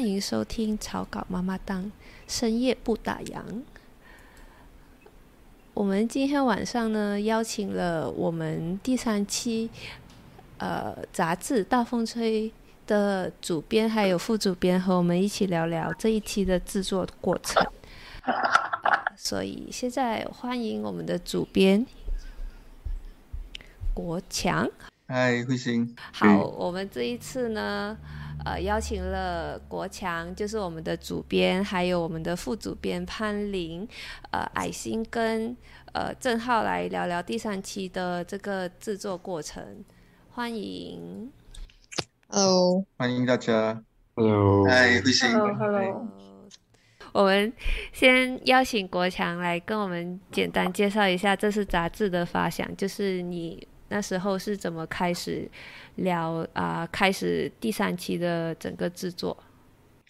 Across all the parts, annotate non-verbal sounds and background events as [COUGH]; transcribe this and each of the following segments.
欢迎收听草稿妈妈档，深夜不打烊。我们今天晚上呢，邀请了我们第三期呃杂志《大风吹》的主编还有副主编，和我们一起聊聊这一期的制作过程。所以现在欢迎我们的主编国强。嗨，慧心。好，我们这一次呢，呃，邀请了国强，就是我们的主编，还有我们的副主编潘林，呃，矮星跟呃郑浩来聊聊第三期的这个制作过程。欢迎，Hello，欢迎大家，Hello，嗨，慧心，Hello，Hello。我们先邀请国强来跟我们简单介绍一下，这是杂志的发想，就是你。那时候是怎么开始聊啊？开始第三期的整个制作。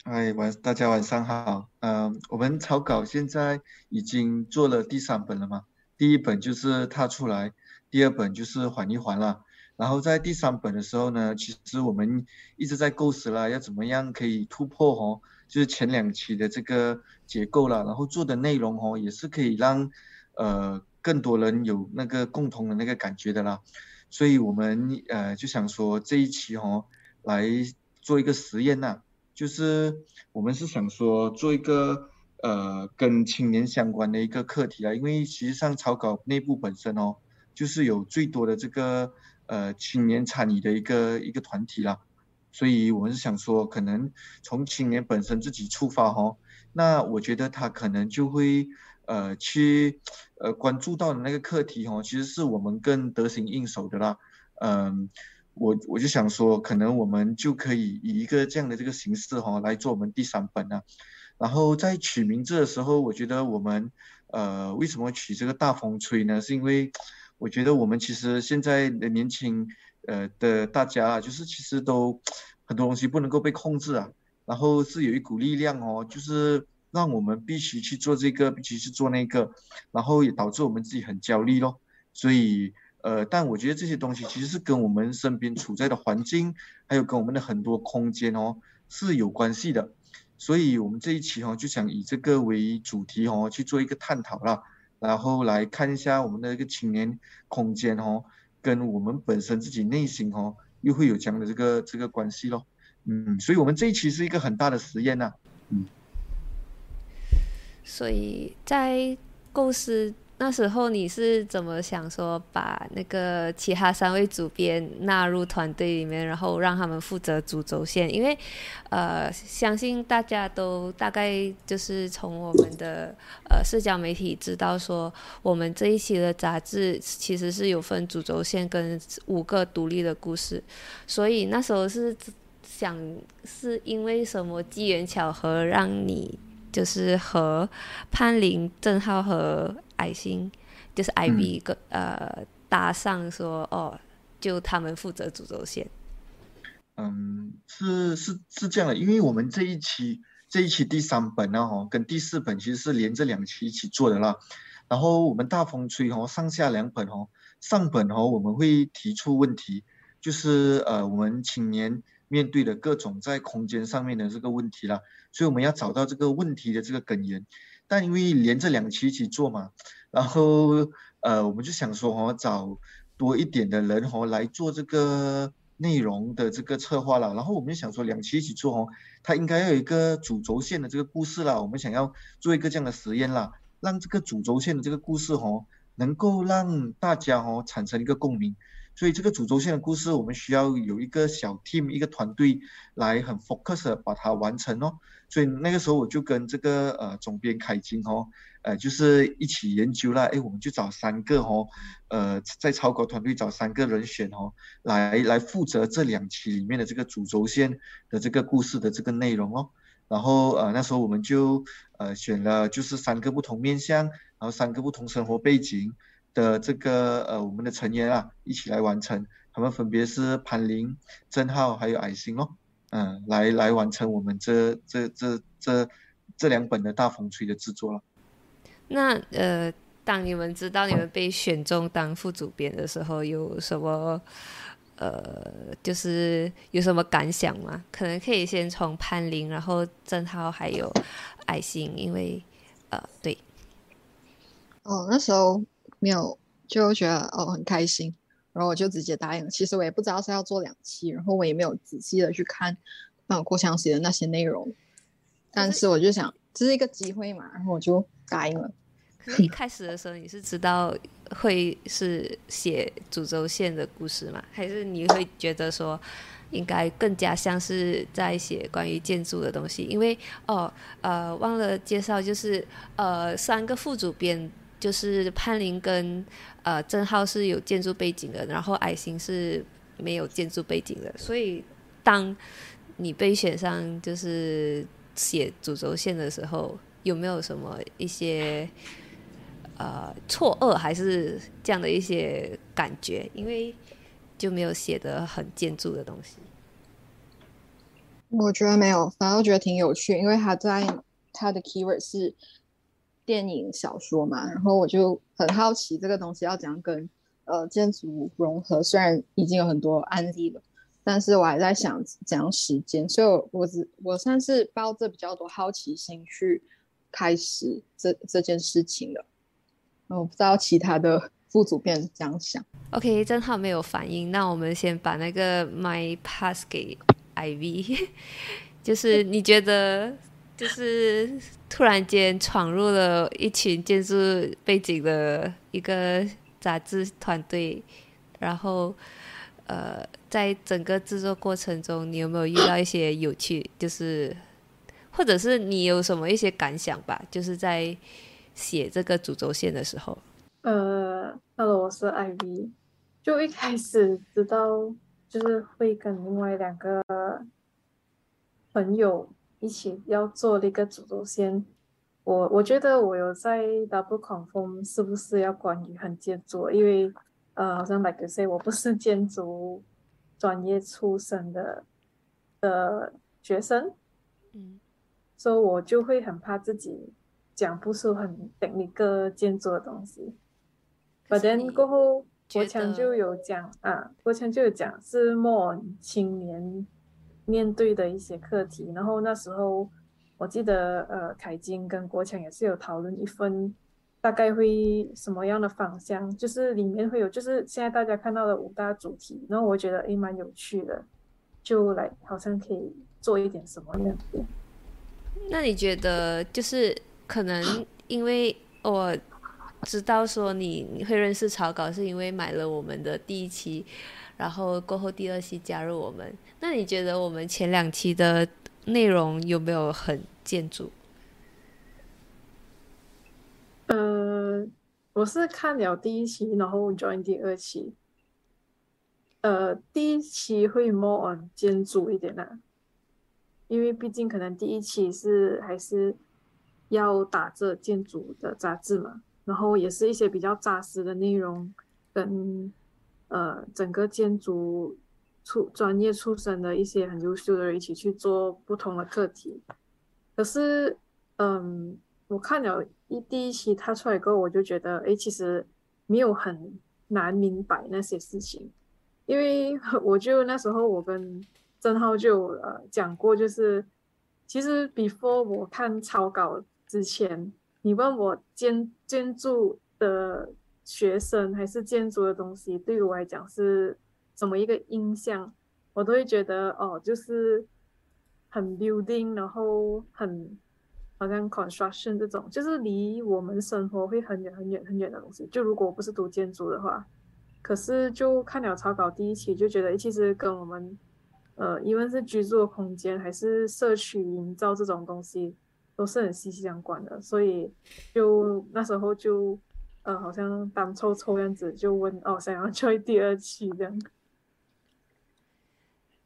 哎，晚大家晚上好。嗯，我们草稿现在已经做了第三本了嘛？第一本就是踏出来，第二本就是缓一缓了。然后在第三本的时候呢，其实我们一直在构思了，要怎么样可以突破哦，就是前两期的这个结构了。然后做的内容哦，也是可以让呃。更多人有那个共同的那个感觉的啦，所以我们呃就想说这一期哦来做一个实验呐，就是我们是想说做一个呃跟青年相关的一个课题啊，因为其实上草稿内部本身哦就是有最多的这个呃青年参与的一个一个团体啦，所以我们是想说可能从青年本身自己出发哦，那我觉得他可能就会。呃，去呃关注到的那个课题哦，其实是我们更得心应手的啦。嗯，我我就想说，可能我们就可以以一个这样的这个形式哈来做我们第三本啊。然后在取名字的时候，我觉得我们呃为什么取这个大风吹呢？是因为我觉得我们其实现在的年轻呃的大家啊，就是其实都 [TSK] 很多东西不能够被控制啊，然后是有一股力量哦，就是。让我们必须去做这个，必须去做那个，然后也导致我们自己很焦虑咯。所以，呃，但我觉得这些东西其实是跟我们身边处在的环境，还有跟我们的很多空间哦是有关系的。所以我们这一期哦就想以这个为主题哦去做一个探讨啦，然后来看一下我们的一个青年空间哦跟我们本身自己内心哦又会有这样的这个这个关系咯。嗯，所以我们这一期是一个很大的实验呐。嗯。所以在构思那时候，你是怎么想说把那个其他三位主编纳入团队里面，然后让他们负责主轴线？因为，呃，相信大家都大概就是从我们的呃社交媒体知道说，我们这一期的杂志其实是有分主轴线跟五个独立的故事。所以那时候是想，是因为什么机缘巧合让你？就是和潘林、郑浩和矮星，就是 IB 一个呃搭上说哦，就他们负责主轴线。嗯，是是是这样的，因为我们这一期这一期第三本呢，哈，跟第四本其实是连着两期一起做的啦。然后我们大风吹哦，上下两本哦，上本哦我们会提出问题，就是呃我们青年面对的各种在空间上面的这个问题啦。所以我们要找到这个问题的这个根源，但因为连着两期一起做嘛，然后呃，我们就想说哦，找多一点的人哦来做这个内容的这个策划了。然后我们就想说，两期一起做哦，它应该要有一个主轴线的这个故事啦。我们想要做一个这样的实验啦，让这个主轴线的这个故事哦，能够让大家哦产生一个共鸣。所以这个主轴线的故事，我们需要有一个小 team 一个团队来很 focus 把它完成哦。所以那个时候我就跟这个呃总编凯金哦，呃就是一起研究了，哎，我们就找三个哦，呃在超稿团队找三个人选哦，来来负责这两期里面的这个主轴线的这个故事的这个内容哦。然后呃那时候我们就呃选了就是三个不同面向，然后三个不同生活背景的这个呃我们的成员啊一起来完成，他们分别是潘林、郑浩还有矮星哦。嗯，来来完成我们这这这这这两本的大风吹的制作了。那呃，当你们知道你们被选中当副主编的时候，有什么呃，就是有什么感想吗？可能可以先从潘林，然后郑浩还有爱心，因为呃，对，哦，那时候没有就觉得哦很开心，然后我就直接答应了。其实我也不知道是要做两期，然后我也没有仔细的去看嗯郭强写的那些内容，但是我就想这是一个机会嘛，然后我就答应了。可是一开始的时候你是知道会是写主轴线的故事吗？还是你会觉得说应该更加像是在写关于建筑的东西？因为哦呃忘了介绍，就是呃三个副主编就是潘林跟呃郑浩是有建筑背景的，然后矮星是没有建筑背景的，所以当你被选上就是写主轴线的时候，有没有什么一些？呃，错愕还是这样的一些感觉，因为就没有写的很建筑的东西。我觉得没有，反而觉得挺有趣，因为他在他的 keyword 是电影小说嘛，然后我就很好奇这个东西要怎样跟呃建筑融合。虽然已经有很多案例了，但是我还在想怎样实践，所以我只我算是抱着比较多好奇心去开始这这件事情的。我不知道其他的副主编怎样想。OK，正好没有反应，那我们先把那个 My pass 给 IV。[LAUGHS] 就是你觉得，就是突然间闯入了一群建筑背景的一个杂志团队，然后呃，在整个制作过程中，你有没有遇到一些有趣，就是或者是你有什么一些感想吧？就是在。写这个主轴线的时候，呃，Hello，我是艾 V。就一开始知道，就是会跟另外两个朋友一起要做的一个主轴线。我我觉得我有在 double confirm 是不是要关于很建筑，因为呃，好像 like say 我不是建筑专业出身的的学生，嗯，所以我就会很怕自己。讲不出很等一个建筑的东西，But then 过后国强就有讲啊，国强就有讲是末青年面对的一些课题。然后那时候我记得呃，凯金跟国强也是有讨论一份大概会什么样的方向，就是里面会有就是现在大家看到的五大主题。然后我觉得诶蛮有趣的，就来好像可以做一点什么样子。那你觉得就是？可能因为我知道说你会认识草稿，是因为买了我们的第一期，然后过后第二期加入我们。那你觉得我们前两期的内容有没有很建筑？呃，我是看了第一期，然后 join 第二期。呃，第一期会 more on 建筑一点啊，因为毕竟可能第一期是还是。要打这建筑的杂志嘛，然后也是一些比较扎实的内容，跟呃整个建筑出专业出身的一些很优秀的人一起去做不同的课题。可是，嗯，我看了一第一期他出来过后，我就觉得，哎，其实没有很难明白那些事情，因为 [LAUGHS] 我就那时候我跟郑浩就呃讲过，就是其实 before 我看草稿。之前你问我建建筑的学生还是建筑的东西，对于我来讲是怎么一个印象，我都会觉得哦，就是很 building，然后很好像 construction 这种，就是离我们生活会很远很远很远的东西。就如果我不是读建筑的话，可是就看了草稿第一期，就觉得其实跟我们呃，因为是居住的空间还是社区营造这种东西。都是很息息相关的，所以就那时候就呃，好像当抽抽样子，就问哦，想要 [LAUGHS] 追第二期这样。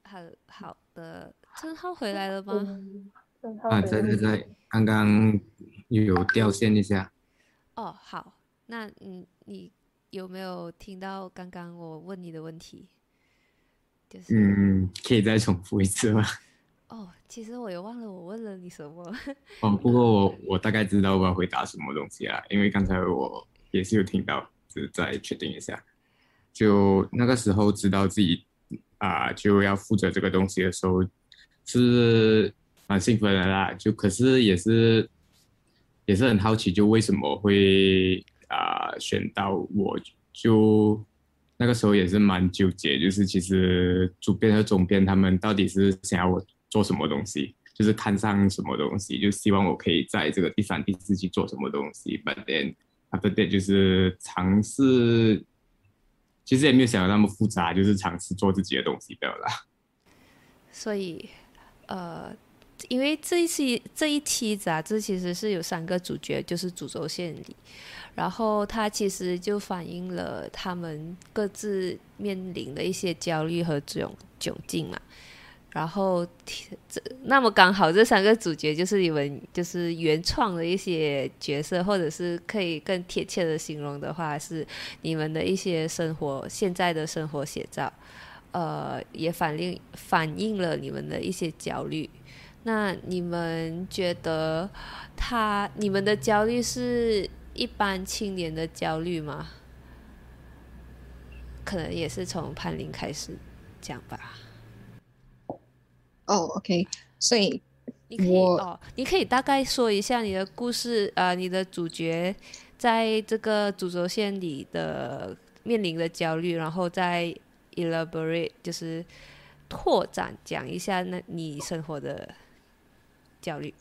好好的，郑浩回来了吗？啊，在在在，刚刚有掉线一下。哦，好，那你你有没有听到刚刚我问你的问题？就是嗯，可以再重复一次吗？[LAUGHS] 哦，其实我也忘了我问了你什么。哦，不过我我大概知道我要回答什么东西啊，因为刚才我也是有听到，就是再确定一下。就那个时候知道自己啊、就要负责这个东西的时候，是蛮兴奋的啦。就可是也是也是很好奇，就为什么会啊、选到我？就那个时候也是蛮纠结，就是其实主编和总编他们到底是想要我做什么东西，就是看上什么东西，就希望我可以在这个第三、第四季做什么东西。But then 对对就是尝试，其实也没有想的那么复杂，就是尝试做自己的东西的啦。[LAUGHS] 所以，呃，因为这一期这一期杂志其实是有三个主角，就是主轴线里，然后它其实就反映了他们各自面临的一些焦虑和窘窘境嘛。然后这那么刚好这三个主角就是你们就是原创的一些角色，或者是可以更贴切的形容的话，是你们的一些生活现在的生活写照。呃，也反映反映了你们的一些焦虑。那你们觉得他你们的焦虑是一般青年的焦虑吗？可能也是从潘林开始讲吧。哦，OK，所以你可以哦，你可以大概说一下你的故事，呃，你的主角在这个主轴线里的面临的焦虑，然后再 elaborate 就是拓展讲一下那你生活的焦虑。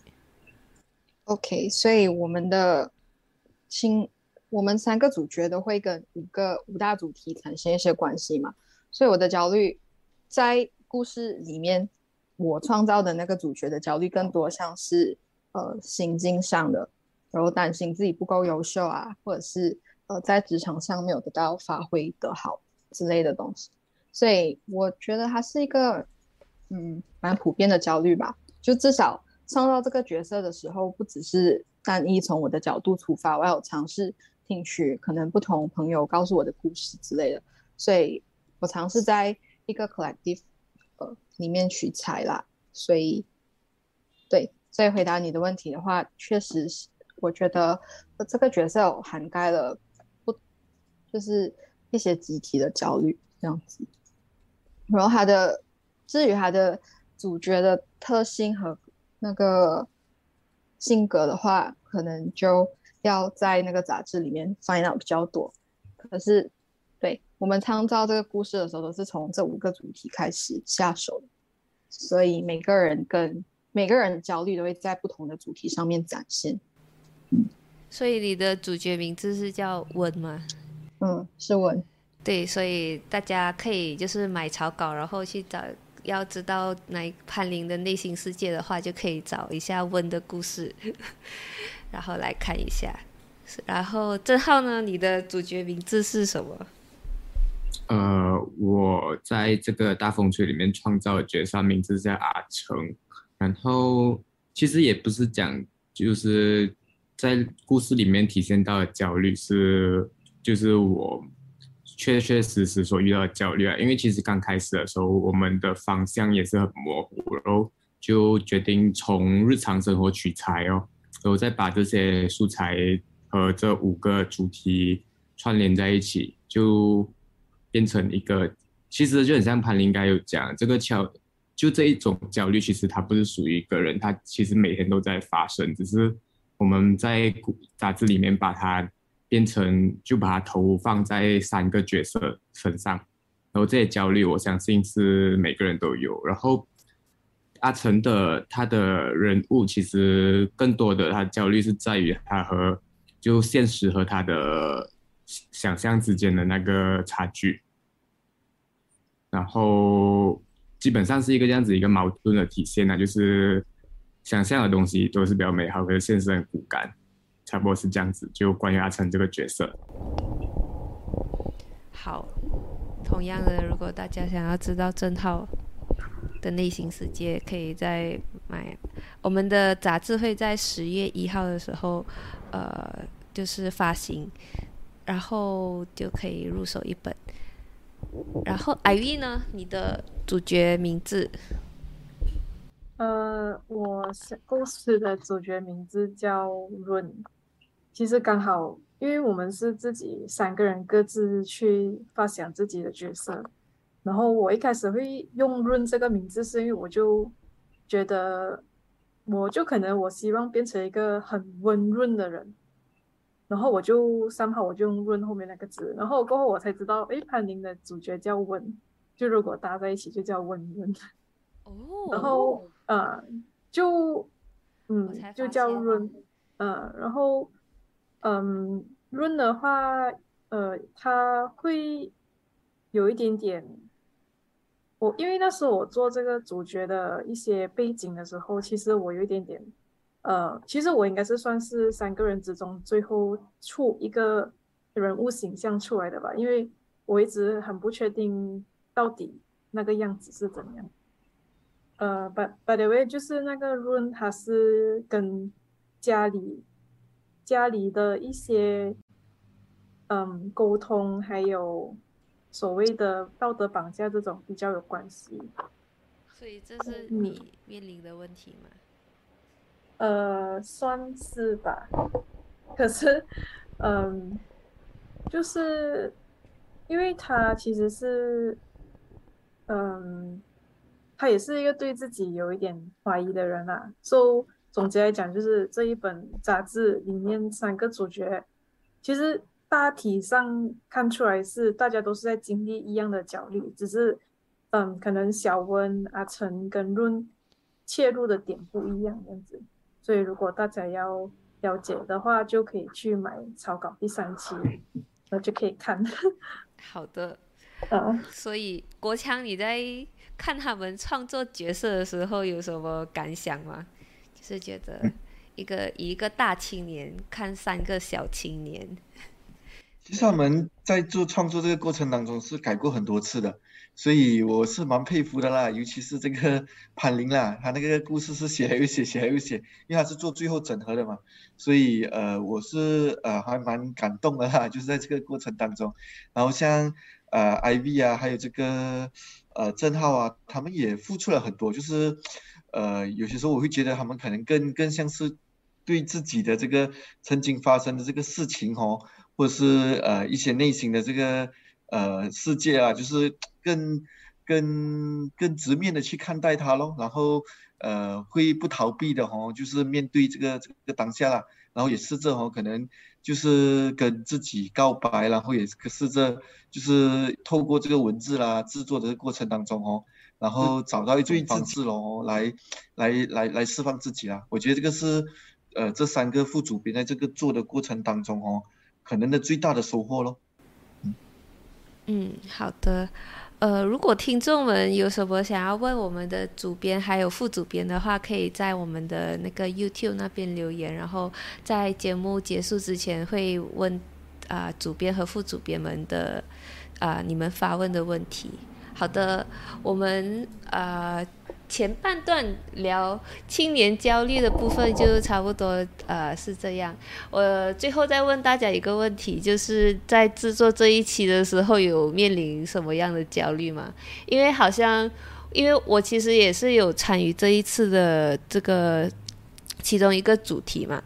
OK，所以我们的新，我们三个主角都会跟五个五大主题产生一些关系嘛，所以我的焦虑在故事里面，我创造的那个主角的焦虑更多像是呃心境上的，然后担心自己不够优秀啊，或者是呃在职场上没有得到发挥的好之类的东西，所以我觉得它是一个嗯蛮普遍的焦虑吧，就至少。创造这个角色的时候，不只是单一从我的角度出发，我还有尝试听取可能不同朋友告诉我的故事之类的，所以我尝试在一个 collective 里面取材啦。所以，对，所以回答你的问题的话，确实是我觉得这个角色涵盖了不就是一些集体的焦虑这样子。然后他的至于他的主角的特性和那个性格的话，可能就要在那个杂志里面 find out 比较多。可是，我们创造这个故事的时候，都是从这五个主题开始下手，所以每个人跟每个人的焦虑都会在不同的主题上面展现。所以你的主角名字是叫温吗？嗯，是文。对，所以大家可以就是买草稿，然后去找。要知道那潘林的内心世界的话，就可以找一下温的故事，[LAUGHS] 然后来看一下。然后郑浩呢，你的主角名字是什么？呃，我在这个大风吹里面创造的角色名字叫阿成，然后其实也不是讲，就是在故事里面体现到的焦虑是，就是我。确确实实所遇到的焦虑啊，因为其实刚开始的时候，我们的方向也是很模糊，然后就决定从日常生活取材哦，然后再把这些素材和这五个主题串联在一起，就变成一个，其实就很像潘林应该有讲，这个焦就这一种焦虑，其实它不是属于一个人，它其实每天都在发生，只是我们在杂志里面把它。变成就把它投放在三个角色身上，然后这些焦虑，我相信是每个人都有。然后阿成的他的人物，其实更多的他焦虑是在于他和就现实和他的想象之间的那个差距，然后基本上是一个这样子一个矛盾的体现呢，就是想象的东西都是比较美好，可是现实很骨感。差不多是这样子，就关于阿成这个角色。好，同样的，如果大家想要知道郑浩的内心世界，可以在买我们的杂志会在十月一号的时候，呃，就是发行，然后就可以入手一本。然后艾玉呢，你的主角名字？呃，我故事的主角名字叫润。其实刚好，因为我们是自己三个人各自去发想自己的角色，然后我一开始会用润这个名字，是因为我就觉得，我就可能我希望变成一个很温润的人，然后我就三号我就用润后面那个字，然后过后我才知道，哎，潘宁的主角叫温，就如果搭在一起就叫温润。哦，然后呃，就嗯，就叫润，呃，然后嗯，润的话，呃，他会有一点点，我因为那时候我做这个主角的一些背景的时候，其实我有一点点，呃，其实我应该是算是三个人之中最后出一个人物形象出来的吧，因为我一直很不确定到底那个样子是怎样。呃，by by the way，就是那个 run，它是跟家里家里的一些嗯沟通，还有所谓的道德绑架这种比较有关系。所以这是你面临的问题吗？呃，算是吧。可是，嗯，就是因为他其实是，嗯。他也是一个对自己有一点怀疑的人啊。So 总结来讲，就是这一本杂志里面三个主角，其实大体上看出来是大家都是在经历一样的焦虑，只是嗯，可能小温、阿成跟润切入的点不一样这样子。所以如果大家要了解的话，就可以去买草稿第三期，那就可以看。[LAUGHS] 好的。呃。所以国强，你在？看他们创作角色的时候有什么感想吗？就是觉得一个一个大青年看三个小青年。其实他们在做创作这个过程当中是改过很多次的，所以我是蛮佩服的啦。尤其是这个潘林啦，他那个故事是写又写，写又写，因为他是做最后整合的嘛。所以呃，我是呃还蛮感动的啦，[LAUGHS] 就是在这个过程当中。然后像呃 IV 啊，还有这个。呃，郑浩啊，他们也付出了很多，就是，呃，有些时候我会觉得他们可能更更像是对自己的这个曾经发生的这个事情哦，或者是呃一些内心的这个呃世界啊，就是 [TSK] 更更更直面的去看待它咯，然后呃会不逃避的哦，就是面对这个这个当下啦，然后也试着哦可能。就是跟自己告白，然后也试着就是透过这个文字啦制作的过程当中哦，然后找到一种方式咯，来来来来释放自己啊。我觉得这个是呃这三个副主编在这个做的过程当中哦，可能的最大的收获咯。嗯，好的。呃，如果听众们有什么想要问我们的主编还有副主编的话，可以在我们的那个 YouTube 那边留言，然后在节目结束之前会问啊主编和副主编们的啊你们发问的问题。好的，我们啊。前半段聊青年焦虑的部分就差不多，呃，是这样。我最后再问大家一个问题，就是在制作这一期的时候，有面临什么样的焦虑吗？因为好像，因为我其实也是有参与这一次的这个其中一个主题嘛。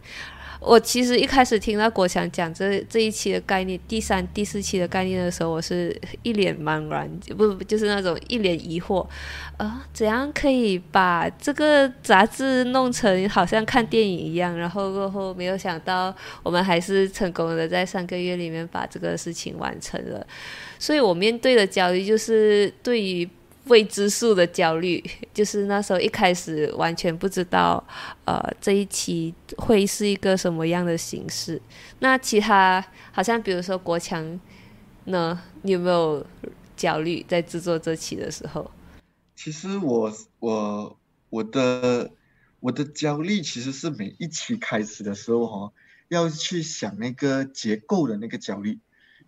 我其实一开始听到国强讲这这一期的概念，第三、第四期的概念的时候，我是一脸茫然，不不，就是那种一脸疑惑，啊，怎样可以把这个杂志弄成好像看电影一样？然后过后没有想到，我们还是成功的在三个月里面把这个事情完成了。所以我面对的焦虑就是对于。未知数的焦虑，就是那时候一开始完全不知道，呃，这一期会是一个什么样的形式。那其他好像比如说国强呢，你有没有焦虑在制作这期的时候？其实我我我的我的焦虑其实是每一期开始的时候哈，要去想那个结构的那个焦虑。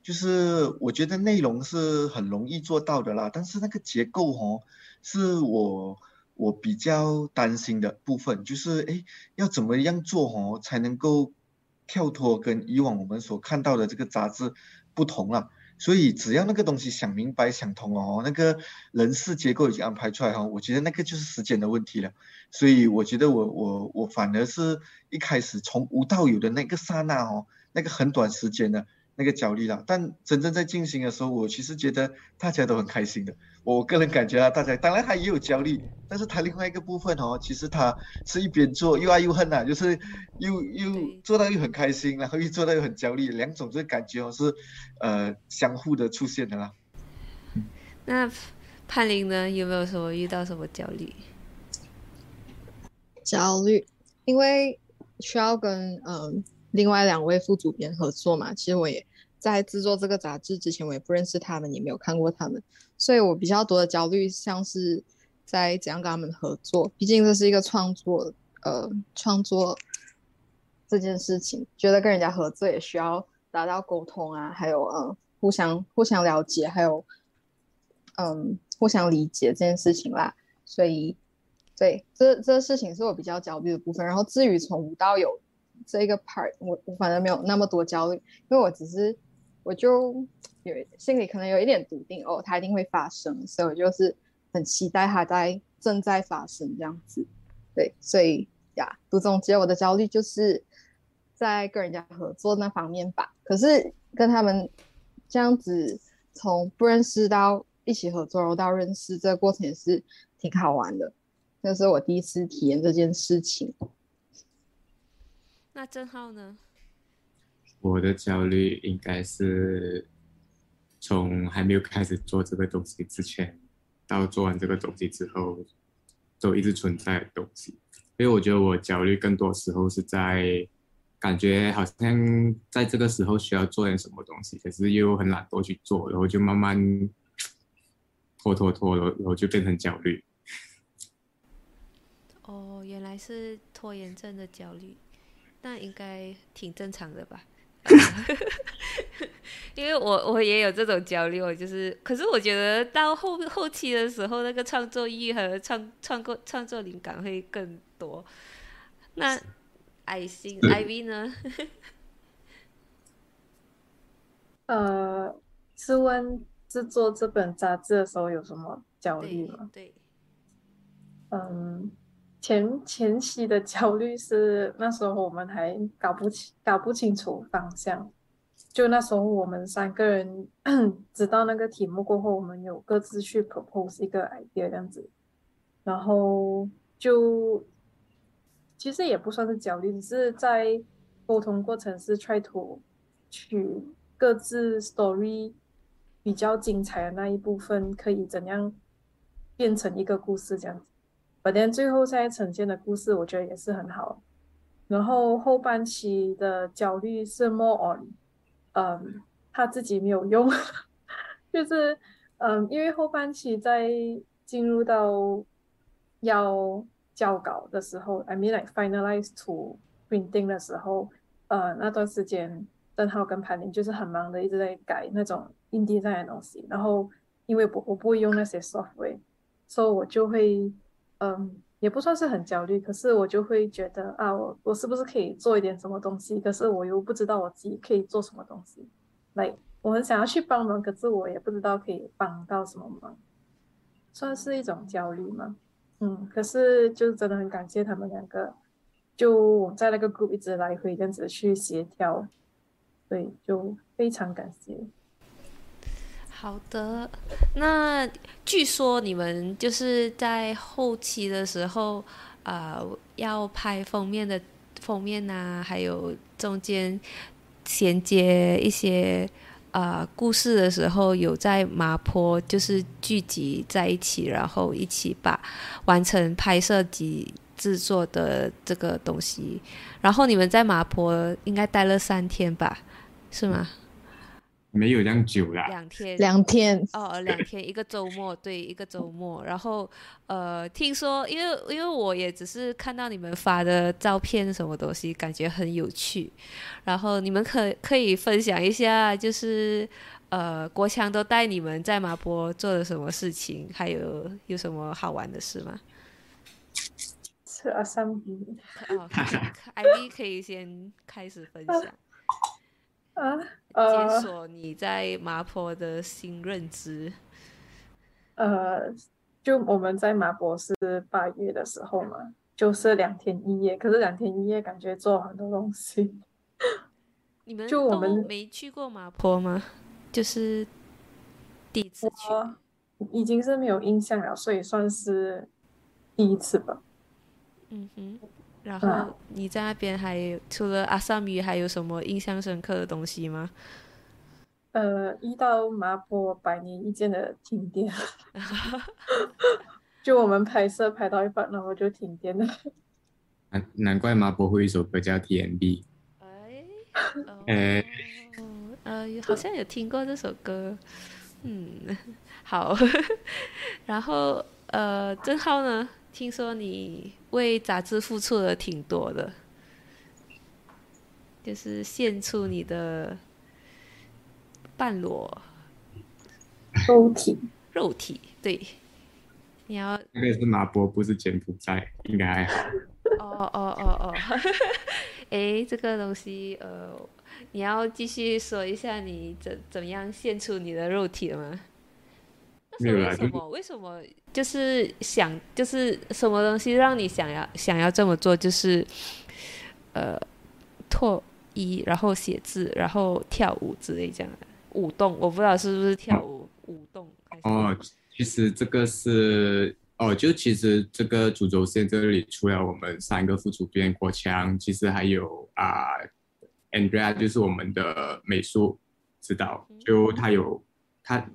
就是我觉得内容是很容易做到的啦，但是那个结构哦，是我我比较担心的部分。就是哎，要怎么样做哦，才能够跳脱跟以往我们所看到的这个杂志不同啊？所以只要那个东西想明白、想通哦，那个人事结构已经安排出来哈，我觉得那个就是时间的问题了。所以我觉得我我我反而是一开始从无到有的那个刹那哦，那个很短时间的。那个焦虑啦，但真正在进行的时候，我其实觉得大家都很开心的。我个人感觉啊，大家当然他也有焦虑，但是他另外一个部分哦，其实他是一边做又爱又恨呐，就是又又做到又很开心，然后又做到又很焦虑，两种这感觉哦是呃相互的出现的啦。那潘玲呢？有没有什么遇到什么焦虑？焦虑，因为需要跟嗯另外两位副主编合作嘛。其实我也在制作这个杂志之前，我也不认识他们，也没有看过他们，所以我比较多的焦虑像是在怎样跟他们合作。毕竟这是一个创作，呃，创作这件事情，觉得跟人家合作也需要达到沟通啊，还有嗯互相互相了解，还有嗯互相理解这件事情啦。所以对，这这个事情是我比较焦虑的部分。然后至于从无到有这个 part，我我反正没有那么多焦虑，因为我只是我就有心里可能有一点笃定，哦，它一定会发生，所以我就是很期待它在正在发生这样子。对，所以呀，读总结我的焦虑就是在跟人家合作那方面吧。可是跟他们这样子从不认识到一起合作，然后到认识，这个过程也是挺好玩的。那是我第一次体验这件事情。那郑浩呢？我的焦虑应该是从还没有开始做这个东西之前，到做完这个东西之后，都一直存在的东西。因为我觉得我焦虑更多时候是在感觉好像在这个时候需要做点什么东西，可是又很懒惰去做，然后就慢慢拖拖拖，然后然后就变成焦虑。哦，原来是拖延症的焦虑，那应该挺正常的吧？[LAUGHS] 因为我我也有这种焦虑，我就是，可是我觉得到后后期的时候，那个创作欲和创创作创作灵感会更多。那爱心 IV 呢？[LAUGHS] 呃，是问制作这本杂志的时候有什么焦虑对吗？对，嗯，前前期的焦虑是那时候我们还搞不清搞不清楚方向，就那时候我们三个人知道那个题目过后，我们有各自去 propose 一个 idea 这样子，然后就其实也不算是焦虑，只是在沟通过程是 try to 取各自 story 比较精彩的那一部分，可以怎样变成一个故事这样子。But then 最后现在呈现的故事，我觉得也是很好。然后后半期的焦虑是 more on，嗯，他自己没有用，[LAUGHS] 就是嗯，因为后半期在进入到要交稿的时候，I mean like finalize to printing 的时候，呃，那段时间邓浩跟潘林就是很忙的，一直在改那种 InDesign 的东西。然后因为我我不会用那些 software，所以我就会嗯，也不算是很焦虑，可是我就会觉得啊，我我是不是可以做一点什么东西？可是我又不知道我自己可以做什么东西。来，我很想要去帮忙，可是我也不知道可以帮到什么忙，算是一种焦虑吗？嗯，可是就真的很感谢他们两个，就我在那个 group 一直来回这样子去协调，对，就非常感谢。好的，那据说你们就是在后期的时候，呃，要拍封面的封面呐、还有中间衔接一些呃故事的时候，有在麻坡就是聚集在一起，然后一起把完成拍摄及制作的这个东西。然后你们在麻坡应该待了三天吧？是吗？没有这样久啦，两天。两天，哦，两天一个周末，对，一个周末。然后，呃，听说，因为因为我也只是看到你们发的照片，什么东西，感觉很有趣。然后你们可可以分享一下，就是呃，国强都带你们在麻坡做了什么事情，还有有什么好玩的事吗？吃了三笔哦，IV 可以先开始分享，啊，解呃锁你在麻坡的新认知。呃，就我们在麻坡是八月的时候嘛，就是两天一夜，可是两天一夜感觉做了很多东西。你们就我们没去过麻坡吗？就是第一次去。已经是没有印象了，所以算是第一次吧。嗯哼，然啊后你在那边还有除了阿萨米，还有什么印象深刻的东西吗？呃，遇到麻坡百年一见的停电，[LAUGHS] 就我们拍摄拍到一半，然后就停电了。难难怪麻婆会有一首歌叫 TMB。哎，哎哦，呃，好像有听过这首歌，嗯，好，[LAUGHS] 然后呃，郑浩呢？听说你为杂志付出了挺多的，就是献出你的半裸肉体。肉体，对，你要那个是马博，不是柬埔寨，应该还好。哦哦哦哦，诶，这个东西呃，你要继续说一下你怎怎么样献出你的肉体了吗？为什么？为什么就是想就是什么东西让你想要想要这么做？就是呃，脱衣，然后写字，然后跳舞之类这样的舞动。我不知道是不是跳舞舞动还是哦，其实这个是哦，就其实这个主轴线这里除了我们三个副主编国强，其实还有啊、Andrea，就是我们的美术指导，就他有他，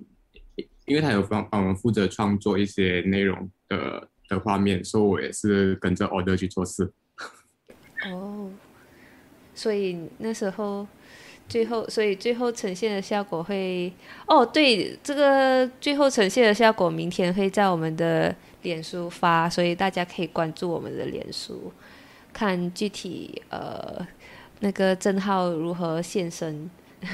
因为他有帮帮我们负责创作一些内容的的画面，所以我也是跟着 order 去做事。哦，所以那时候最后，所以最后呈现的效果会，哦，对，这个最后呈现的效果明天会在我们的脸书发，所以大家可以关注我们的脸书，看具体呃那个郑浩如何现身。[LAUGHS]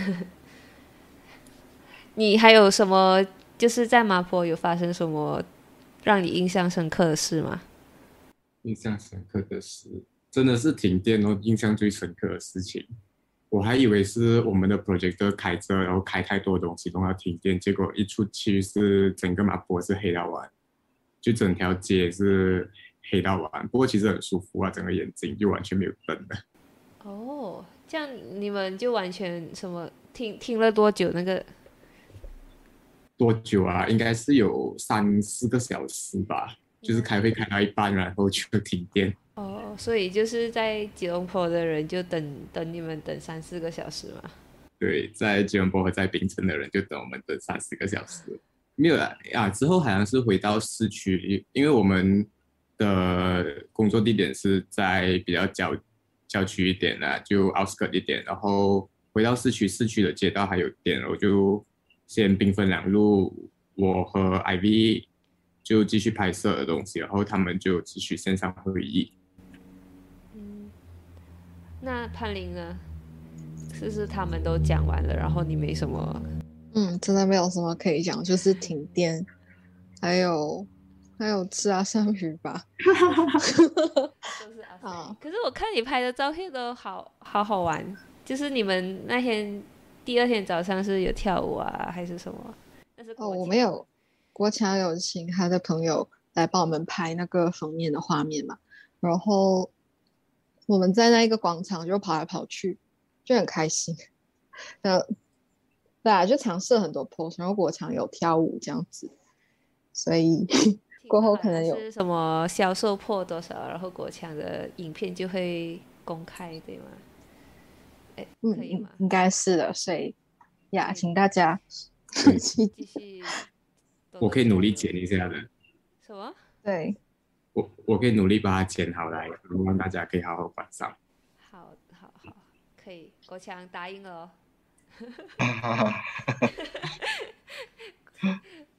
你还有什么就是在麻坡有发生什么让你印象深刻的事吗？印象深刻的事，真的是停电哦，印象最深刻的事情。我还以为是我们的 projector 开着，然后开太多东西都要停电，结果一出去是整个马坡是黑到完，就整条街是黑到完。不过其实很舒服啊，整个眼睛就完全没有灯的。哦，这样你们就完全什么听听了多久？那个多久啊？应该是有三四个小时吧，就是开会开到一半，然后就停电。哦，所以就是在吉隆坡的人就等等你们等三四个小时嘛。对，在吉隆坡和在槟城的人就等我们等三四个小时。没有啦啊，之后好像是回到市区，因为我们的工作地点是在比较郊郊区一点的，就 outskirt 一点，然后回到市区，市区的街道还有电，我就先兵分两路，我和 IV 就继续拍摄的东西，然后他们就继续线上会议。嗯，那潘林呢？是不是他们都讲完了，然后你没什么？嗯，真的没有什么可以讲，就是停电，还有还有吃啊上鱼吧。[LAUGHS] 啊可是我看你拍的照片都好好好玩，就是你们那天第二天早上是有跳舞啊，还是什么？但是哦，我没有国强有请他的朋友来帮我们拍那个封面的画面嘛，然后我们在那一个广场就跑来跑去，就很开心。呃，对啊，就尝试了很多 pose，然后国强有跳舞这样子，所以过后可能有是什么销售破多少，然后国强的影片就会公开，对吗？哎，嗯可以吗？应应该是的，所以呀，请大家 [LAUGHS] 继续。我可以努力剪一下的。什么？对，我我可以努力把它剪好来，然后让大家可以好好观赏。好，好，好，可以。国强答应了哦。哈哈，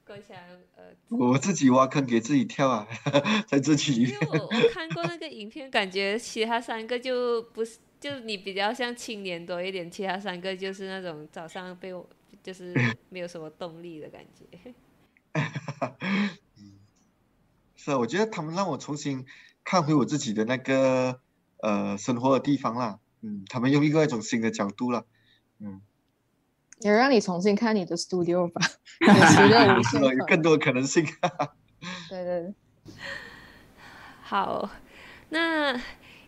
国强，呃，[LAUGHS] 我自己挖坑给自己跳啊，[LAUGHS] 在这区里因为我我看过那个影片，感觉其他三个就不是，就你比较像青年多一点，其他三个就是那种早上被我就是 [LAUGHS] 没有什么动力的感觉。[LAUGHS] 是啊，我觉得他们让我重新看回我自己的那个呃生活的地方啦。嗯，他们用另外一种新的角度了。嗯，也让你重新看你的 studio 吧，你的 studio 无是了，有更多的可能性。[LAUGHS] 对对对。好，那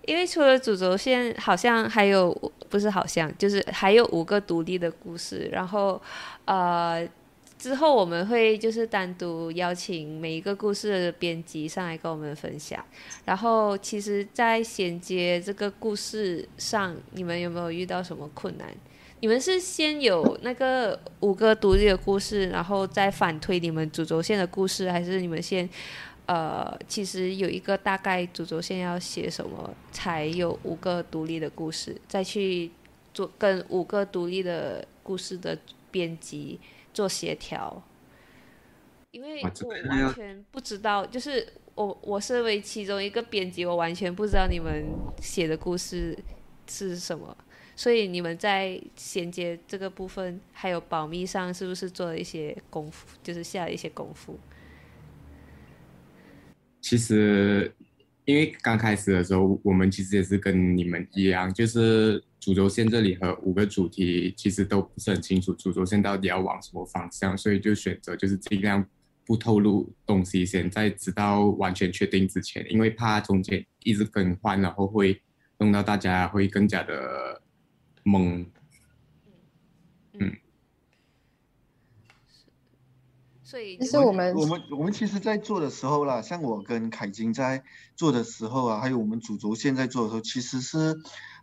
因为除了主轴线，好像还有不是好像，就是还有五个独立的故事，然后呃，之后我们会就是单独邀请每一个故事的编辑上来跟我们分享。然后，其实，在衔接这个故事上，你们有没有遇到什么困难？你们是先有那个五个独立的故事，然后再反推你们主轴线的故事，还是你们先呃，其实有一个大概主轴线要写什么，才有五个独立的故事，再去做跟五个独立的故事的编辑做协调？因为我完全不知道，就是我我身为其中一个编辑，我完全不知道你们写的故事是什么。所以你们在衔接这个部分，还有保密上，是不是做了一些功夫？就是下了一些功夫。其实，因为刚开始的时候，我们其实也是跟你们一样，就是主轴线这里和五个主题其实都不是很清楚，主轴线到底要往什么方向，所以就选择就是尽量不透露东西，先在直到完全确定之前，因为怕中间一直更换，然后会弄到大家会更加的。懵，所以其实我们我们我们其实，在做的时候啦，像我跟凯金在做的时候啊，还有我们主轴线在做的时候，其实是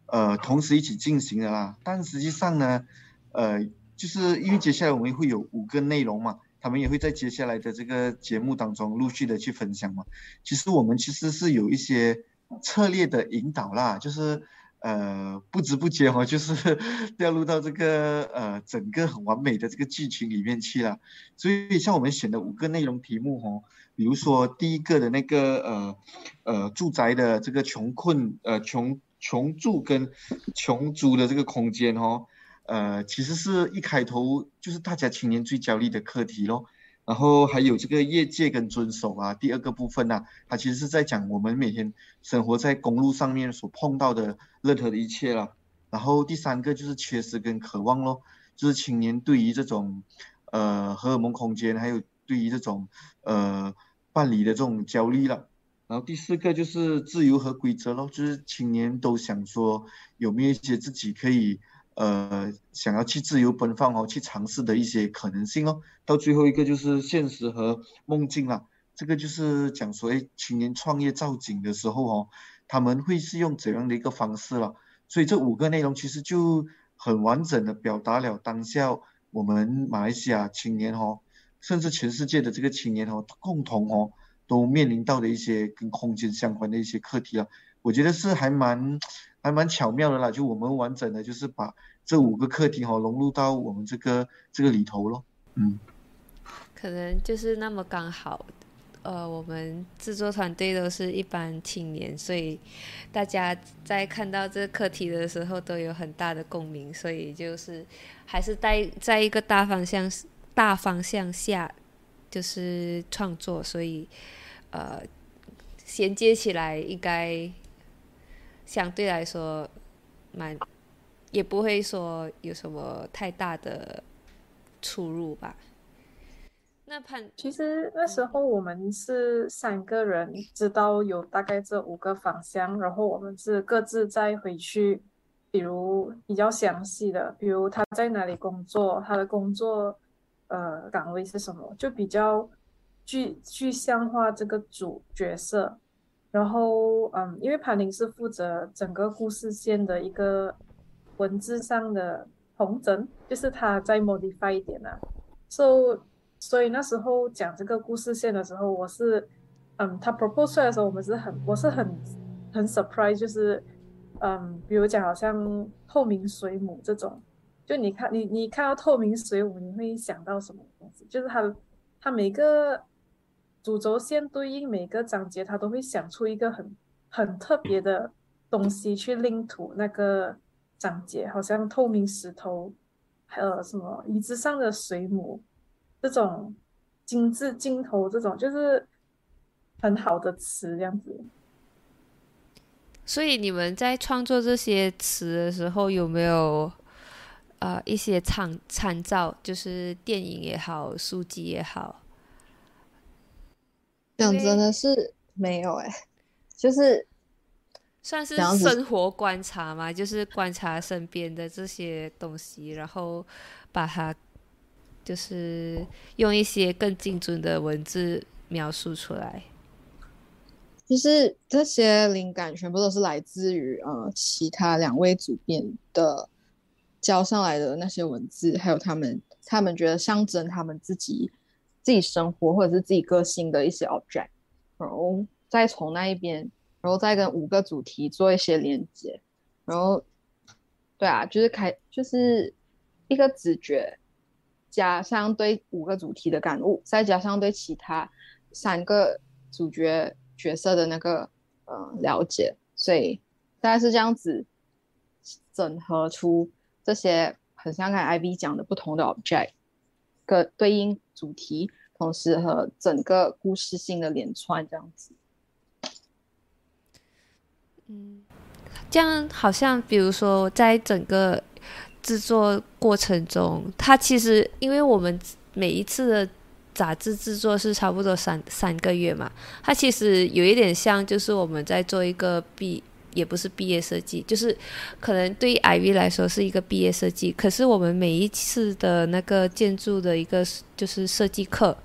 呃同时一起进行的啦。但实际上呢，呃，就是因为接下来我们会有五个内容嘛，他们也会在接下来的这个节目当中陆续的去分享嘛。其实我们其实是有一些策略的引导啦，就是。呃，不知不觉哦，就是 [LAUGHS] 掉入到这个呃整个很完美的这个剧情里面去了。所以像我们选的五个内容题目哦，比如说第一个的那个呃呃住宅的这个穷困呃穷穷住跟穷租的这个空间哦，呃其实是一开头就是大家青年最焦虑的课题咯。然后还有这个业界跟遵守啊，第二个部分呢，它其实是在讲我们每天生活在公路上面所碰到的任何的一切了。然后第三个就是缺失跟渴望咯，就是青年对于这种呃荷尔蒙空间，还有对于这种呃伴侣的这种焦虑了。然后第四个就是自由和规则咯，就是青年都想说有没有一些自己可以。呃，想要去自由奔放哦，去尝试的一些可能性哦。到最后一个就是现实和梦境了。这个就是讲说，哎，青年创业造景的时候哦，他们会是用怎样的一个方式了？所以这五个内容其实就很完整的表达了当下我们马来西亚青年哦，甚至全世界的这个青年哦，共同哦都面临到的一些跟空间相关的一些课题了。我觉得是还蛮。还蛮巧妙的啦，就我们完整的，就是把这五个课题哈融入到我们这个这个里头咯。嗯，可能就是那么刚好，呃，我们制作团队都是一般青年，所以大家在看到这课题的时候都有很大的共鸣，所以就是还是在在一个大方向大方向下就是创作，所以呃衔接起来应该。相对来说，蛮也不会说有什么太大的出入吧。那潘，其实那时候我们是三个人，知道有大概这五个方向，然后我们是各自再回去，比如比较详细的，比如他在哪里工作，他的工作呃岗位是什么，就比较具具象化这个主角色。然后，嗯，因为潘林是负责整个故事线的一个文字上的红整，就是他再 modify 一点啊。so 所以那时候讲这个故事线的时候，我是，嗯，他 propose 出来的时候，我们是很，我是很很 surprise，就是，嗯，比如讲好像透明水母这种，就你看你你看到透明水母，你会想到什么东西？就是它它每个。主轴线对应每个章节，他都会想出一个很很特别的东西去领土那个章节，好像透明石头，还有什么椅子上的水母，这种精致镜头，这种就是很好的词，这样子。所以你们在创作这些词的时候，有没有呃一些参参照，就是电影也好，书籍也好？讲真的是没有哎，就是算是生活观察嘛，就是观察身边的这些东西，然后把它就是用一些更精准的文字描述出来？就是这些灵感全部都是来自于呃其他两位主编的交上来的那些文字，还有他们他们觉得象征他们自己自己生活或者是自己个性的一些 object，然后再从那一边，然后再跟五个主题做一些连接，然后对啊，就是开就是一个直觉加上对五个主题的感悟，再加上对其他三个主角。角色的那个呃了解，所以大概是这样子整合出这些很像刚才 IB 讲的不同的 object，个对应主题，同时和整个故事性的连串这样子。嗯，这样好像比如说在整个制作过程中，它其实因为我们每一次的。杂志制作是差不多三三个月嘛，它其实有一点像，就是我们在做一个毕，也不是毕业设计，就是可能对于 IV 来说是一个毕业设计。可是我们每一次的那个建筑的一个就是设计课，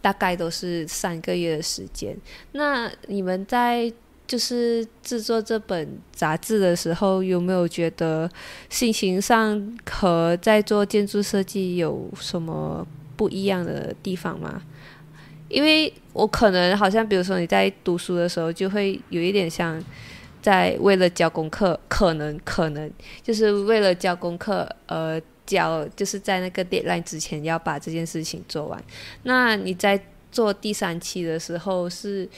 大概都是三个月的时间。那你们在就是制作这本杂志的时候，有没有觉得心情上和在做建筑设计有什么？不一样的地方吗？因为我可能好像，比如说你在读书的时候，就会有一点像在为了交功课，可能可能就是为了交功课，呃，交就是在那个 deadline 之前要把这件事情做完。那你在做第三期的时候是，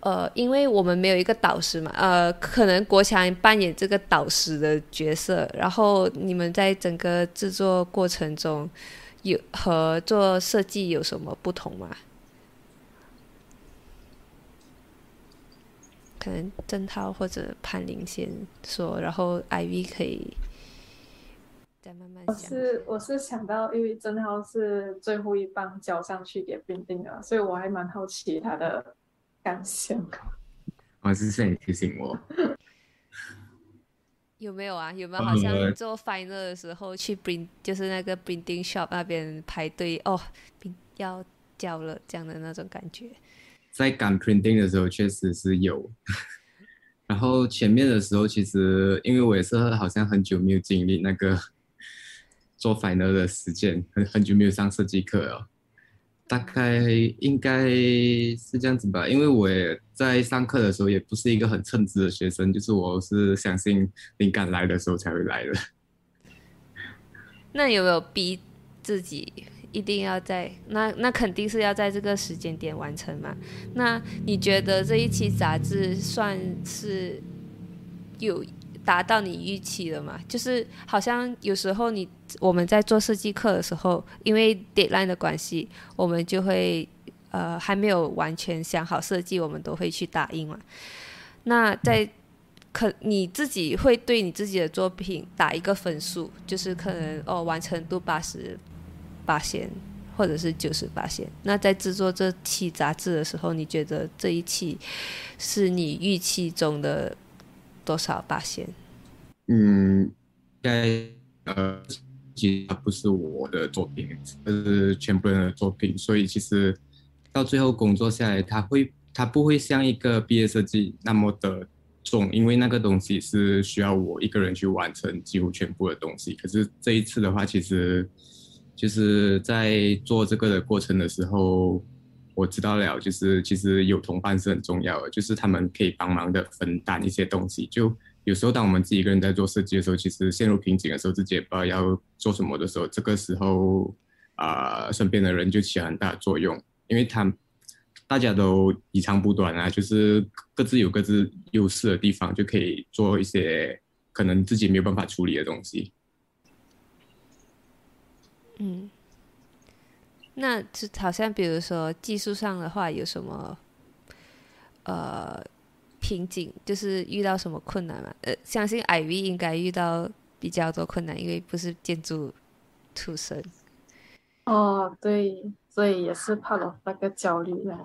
呃，因为我们没有一个导师嘛，呃，可能国强扮演这个导师的角色，然后你们在整个制作过程中。有和做设计有什么不同吗？可能郑涛或者潘林先说，然后 IV 可以再慢慢讲。我是我是想到，因为郑涛是最后一棒交上去给冰冰的，所以我还蛮好奇他的感想。[LAUGHS] 我是谢你提醒我。[LAUGHS] 有没有啊？有没有好像做 final 的时候去 bring 就是那个 printing shop 那边排队哦，要交了这样的那种感觉。在赶 printing 的时候确实是有，[LAUGHS] 然后前面的时候其实因为我也是好像很久没有经历那个 [LAUGHS] 做 final 的时间，很很久没有上设计课了。大概应该是这样子吧，因为我也在上课的时候也不是一个很称职的学生，就是我是相信灵感来的时候才会来的。那有没有逼自己一定要在那？那肯定是要在这个时间点完成嘛？那你觉得这一期杂志算是有？达到你预期了嘛？就是好像有时候你我们在做设计课的时候，因为 deadline 的关系，我们就会呃还没有完全想好设计，我们都会去打印嘛。那在可你自己会对你自己的作品打一个分数，就是可能哦完成度八十八线或者是九十八线。那在制作这期杂志的时候，你觉得这一期是你预期中的？多少八线？嗯，该呃，其实它不是我的作品，而是全部人的作品，所以其实到最后工作下来，它会它不会像一个毕业设计那么的重，因为那个东西是需要我一个人去完成几乎全部的东西。可是这一次的话，其实就是在做这个的过程的时候。我知道了，就是其实有同伴是很重要的，就是他们可以帮忙的分担一些东西。就有时候当我们自己一个人在做设计的时候，其实陷入瓶颈的时候，自己也不知道要做什么的时候，这个时候啊，身边的人就起了很大的作用，因为他大家都以长补短啊，就是各自有各自优势的地方，就可以做一些可能自己没有办法处理的东西。嗯。那就好像比如说技术上的话，有什么呃瓶颈，就是遇到什么困难嘛？呃，相信 IV 应该遇到比较多困难，因为不是建筑出身。哦，对，所以也是怕了那个焦虑了。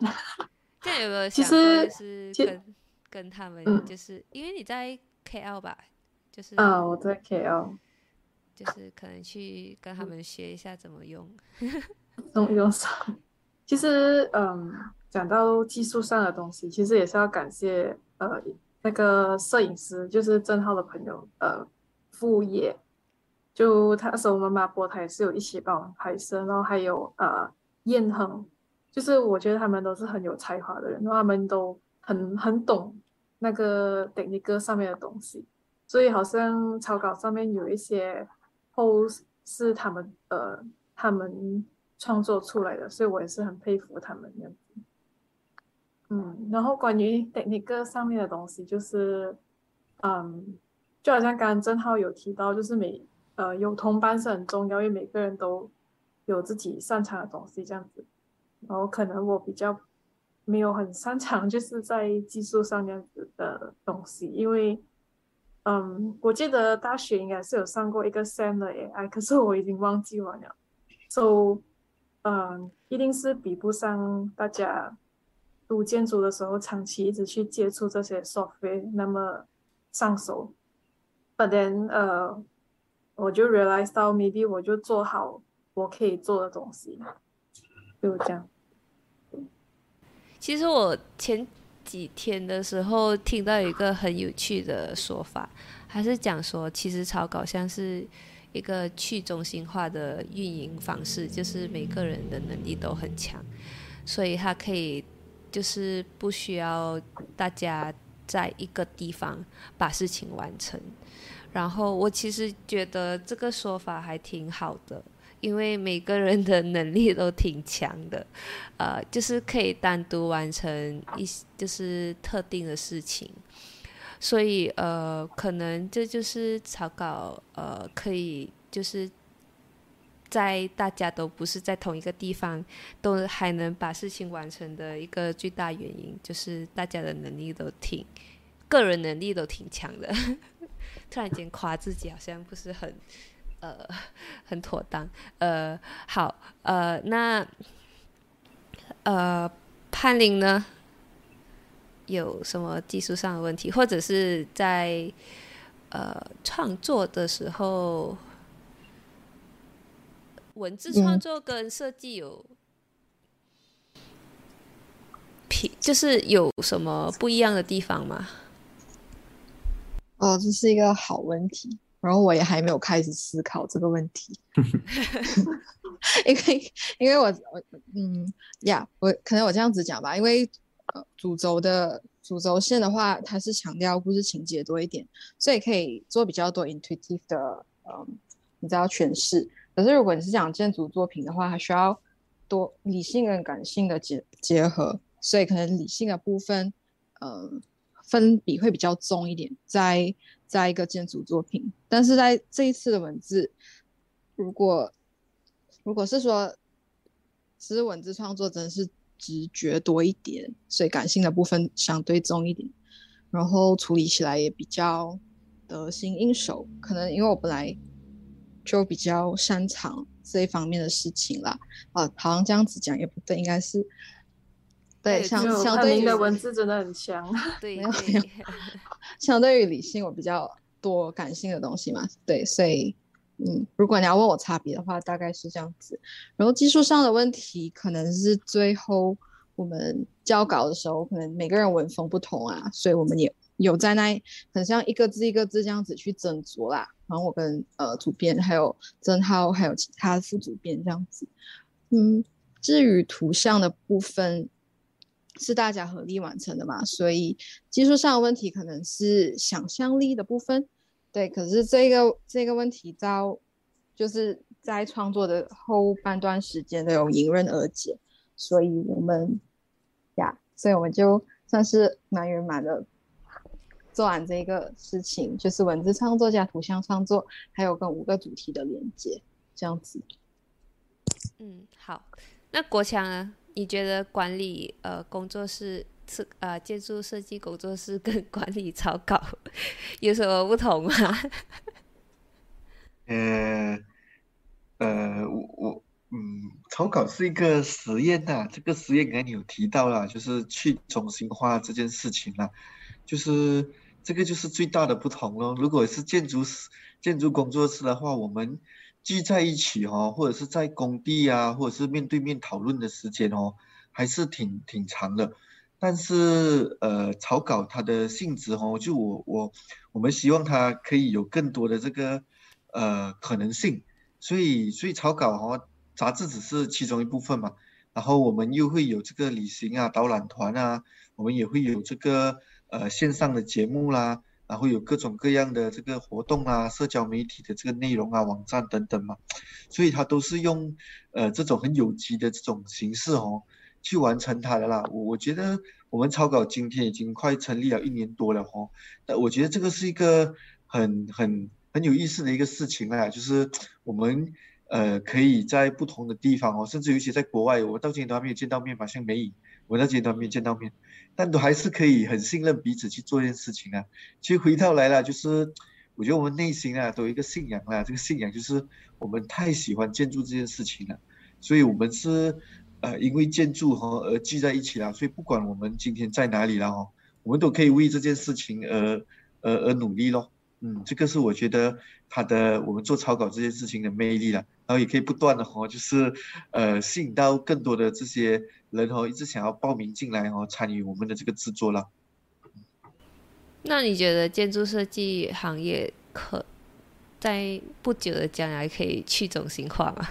这有没有想过是跟跟他们，就是因为你在 KL 吧？就是啊，我在 KL。就是可能去跟他们学一下怎么用。[LAUGHS] 用用上，其实嗯，讲到技术上的东西，其实也是要感谢呃那个摄影师，就是郑浩的朋友，呃，副业，就他那时候我们马波他也是有一起帮我们拍摄，然后还有呃燕恒，就是我觉得他们都是很有才华的人，然后他们都很很懂那个等尼哥上面的东西，所以好像草稿上面有一些 pose 是他们呃他们。创作出来的，所以我也是很佩服他们这样子。嗯，然后关于那个上面的东西，就是，嗯，就好像刚刚郑浩有提到，就是每呃有同伴是很重要，因为每个人都有自己擅长的东西这样子。然后可能我比较没有很擅长，就是在技术上这样子的东西，因为，嗯，我记得大学应该是有上过一个 Sam 的 AI，可是我已经忘记完了，so。嗯，一定是比不上大家读建筑的时候长期一直去接触这些 software 那么上手。But then，呃，我就 realize 到 maybe 我就做好我可以做的东西，就这样。其实我前几天的时候听到一个很有趣的说法，还是讲说，其实草稿像是。一个去中心化的运营方式，就是每个人的能力都很强，所以他可以就是不需要大家在一个地方把事情完成。然后我其实觉得这个说法还挺好的，因为每个人的能力都挺强的，[LAUGHS] 呃，就是可以单独完成一就是特定的事情。所以呃，可能这就是草稿呃，可以就是在大家都不是在同一个地方，都还能把事情完成的一个最大原因，就是大家的能力都挺，个人能力都挺强的。[LAUGHS] 突然间夸自己好像不是很呃 [LAUGHS] 很妥当。呃，好，呃，那呃潘林呢？有什么技术上的问题，或者是在呃创作的时候，文字创作跟设计有，就是有什么不一样的地方吗？哦，这是一个好问题，然后我也还没有开始思考这个问题，[LAUGHS] [LAUGHS] 因为因为我我嗯呀，我可能我这样子讲吧，因为。主轴的主轴线的话，它是强调故事情节多一点，所以可以做比较多 intuitive 的，嗯，你知道诠释。可是如果你是讲建筑作品的话，它需要多理性跟感性的结结合，所以可能理性的部分，嗯，分比会比较重一点，在在一个建筑作品。但是在这一次的文字，如果如果是说，其实文字创作真的是。直觉多一点，所以感性的部分相对重一点，然后处理起来也比较得心应手。可能因为我本来就比较擅长这一方面的事情啦。啊，好像这样子讲也不对，应该是对相相对于的文字真的很强，[LAUGHS] 对，没有没有，[LAUGHS] 相对于理性我比较多感性的东西嘛，对，所以。嗯，如果你要问我差别的话，大概是这样子。然后技术上的问题，可能是最后我们交稿的时候，可能每个人文风不同啊，所以我们也有在那很像一个字一个字这样子去斟酌啦。然后我跟呃主编还有曾浩还有其他副主编这样子。嗯，至于图像的部分是大家合力完成的嘛，所以技术上的问题可能是想象力的部分。对，可是这个这个问题到就是在创作的后半段时间都有迎刃而解，所以我们呀，所以我们就算是蛮圆满的做完这个事情，就是文字创作加图像创作，还有跟五个主题的连接，这样子。嗯，好，那国强呢？你觉得管理呃工作室？是呃，建筑设计工作室跟管理草稿有什么不同吗？呃 [LAUGHS] 呃，我我嗯，草稿是一个实验呐，这个实验刚才你有提到了，就是去中心化这件事情啦，就是这个就是最大的不同咯。如果是建筑师、建筑工作室的话，我们聚在一起哦，或者是在工地啊，或者是面对面讨论的时间哦，还是挺挺长的。但是呃，草稿它的性质哦，就我我我们希望它可以有更多的这个呃可能性，所以所以草稿哦，杂志只是其中一部分嘛。然后我们又会有这个旅行啊、导览团啊，我们也会有这个呃线上的节目啦，然后有各种各样的这个活动啊、社交媒体的这个内容啊、网站等等嘛，所以它都是用呃这种很有机的这种形式哦去完成它的啦。我我觉得我们草稿今天已经快成立了一年多了哦，那我觉得这个是一个很很很有意思的一个事情啊，就是我们。呃，可以在不同的地方哦，甚至有些在国外，我到今天都还没有见到面嘛，像美影，我到今天都没见到面，但都还是可以很信任彼此去做一件事情啊。其实回到来了，就是我觉得我们内心啊都有一个信仰啦，这个信仰就是我们太喜欢建筑这件事情了，所以我们是呃因为建筑和而聚在一起了，所以不管我们今天在哪里了哦，我们都可以为这件事情而而而努力咯。嗯，这个是我觉得他的我们做草稿这件事情的魅力了，然后也可以不断的哦，就是呃吸引到更多的这些人哦，一直想要报名进来哦，参与我们的这个制作了。那你觉得建筑设计行业可在不久的将来可以去中心化吗？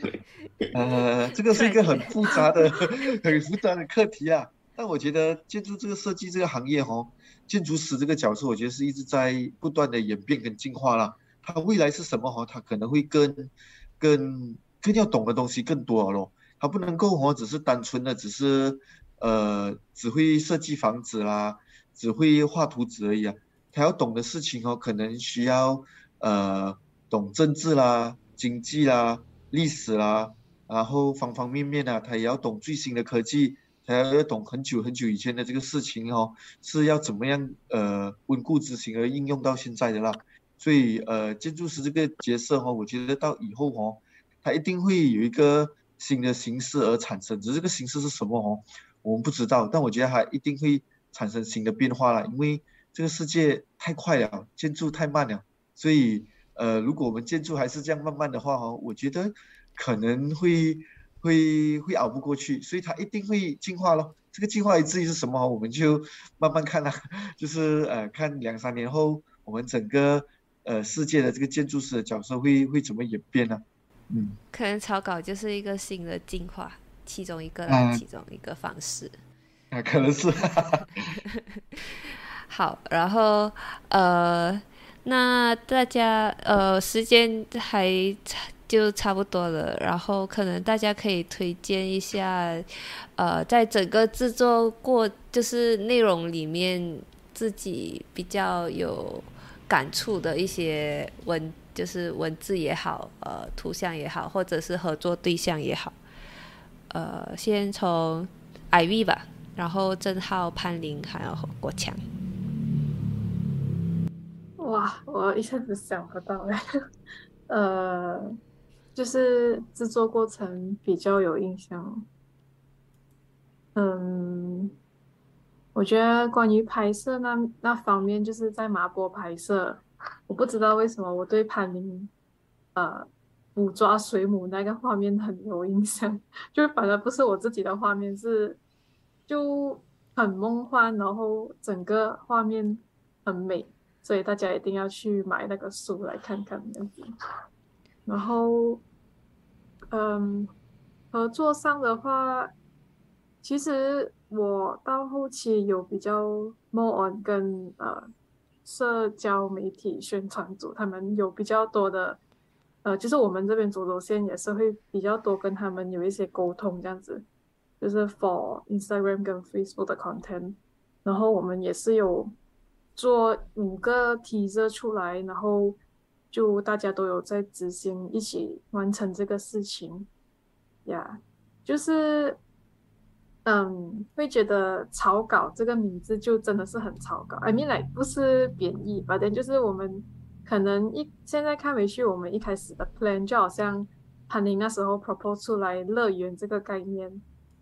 [LAUGHS] 呃，这个是一个很复杂的、[LAUGHS] 很复杂的课题啊。但我觉得建筑这个设计这个行业哦。建筑师这个角色，我觉得是一直在不断的演变跟进化了。他未来是什么哈？他可能会更、更、更要懂的东西更多了。他不能够哦，只是单纯的只是呃，只会设计房子啦，只会画图纸而已啊。他要懂的事情哦，可能需要呃，懂政治啦、经济啦、历史啦，然后方方面面啊，他也要懂最新的科技。还要懂很久很久以前的这个事情哦，是要怎么样呃稳固执行而应用到现在的啦。所以呃建筑师这个角色哈，我觉得到以后哦，他一定会有一个新的形式而产生，只是这个形式是什么哦，我们不知道。但我觉得它一定会产生新的变化了，因为这个世界太快了，建筑太慢了。所以呃如果我们建筑还是这样慢慢的话哦，我觉得可能会。会会熬不过去，所以它一定会进化咯。这个进化至于是什么，我们就慢慢看啦。[LAUGHS] 就是呃，看两三年后，我们整个呃世界的这个建筑师的角色会会怎么演变呢？嗯，可能草稿就是一个新的进化，其中一个其中一个方式。啊，可能是。[LAUGHS] 好，然后呃，那大家呃，时间还差。就差不多了，然后可能大家可以推荐一下，呃，在整个制作过就是内容里面自己比较有感触的一些文，就是文字也好，呃，图像也好，或者是合作对象也好，呃，先从 IV 吧，然后郑浩、潘林还有国强。哇，我一下子想不到哎，[LAUGHS] 呃。就是制作过程比较有印象，嗯，我觉得关于拍摄那那方面，就是在麻坡拍摄，我不知道为什么我对潘林，呃，捕抓水母那个画面很有印象，[LAUGHS] 就是反而不是我自己的画面，是就很梦幻，然后整个画面很美，所以大家一定要去买那个书来看看。然后，嗯，合作上的话，其实我到后期有比较 more on 跟呃社交媒体宣传组，他们有比较多的，呃，就是我们这边主轴线也是会比较多跟他们有一些沟通，这样子，就是 for Instagram 跟 Facebook 的 content，然后我们也是有做五个 teaser 出来，然后。就大家都有在执行，一起完成这个事情，呀，就是，嗯，会觉得草稿这个名字就真的是很草稿。I mean like 不是贬义，but then 就是我们可能一现在看回去，我们一开始的 plan 就好像潘宁那时候 propose 出来乐园这个概念，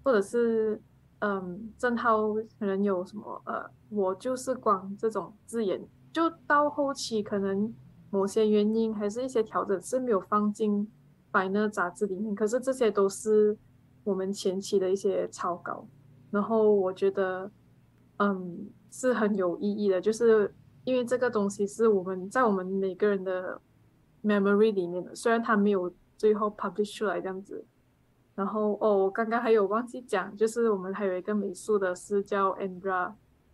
或者是嗯，郑浩可能有什么呃，我就是光这种字眼，就到后期可能某些原因还是一些调整是没有放进百乐杂志里面，可是这些都是我们前期的一些草稿，然后我觉得嗯是很有意义的，就是因为这个东西是我们在我们每个人的 memory 里面的，虽然它没有最后 publish 出来这样子。然后哦，我刚刚还有忘记讲，就是我们还有一个美术的是叫 Andra，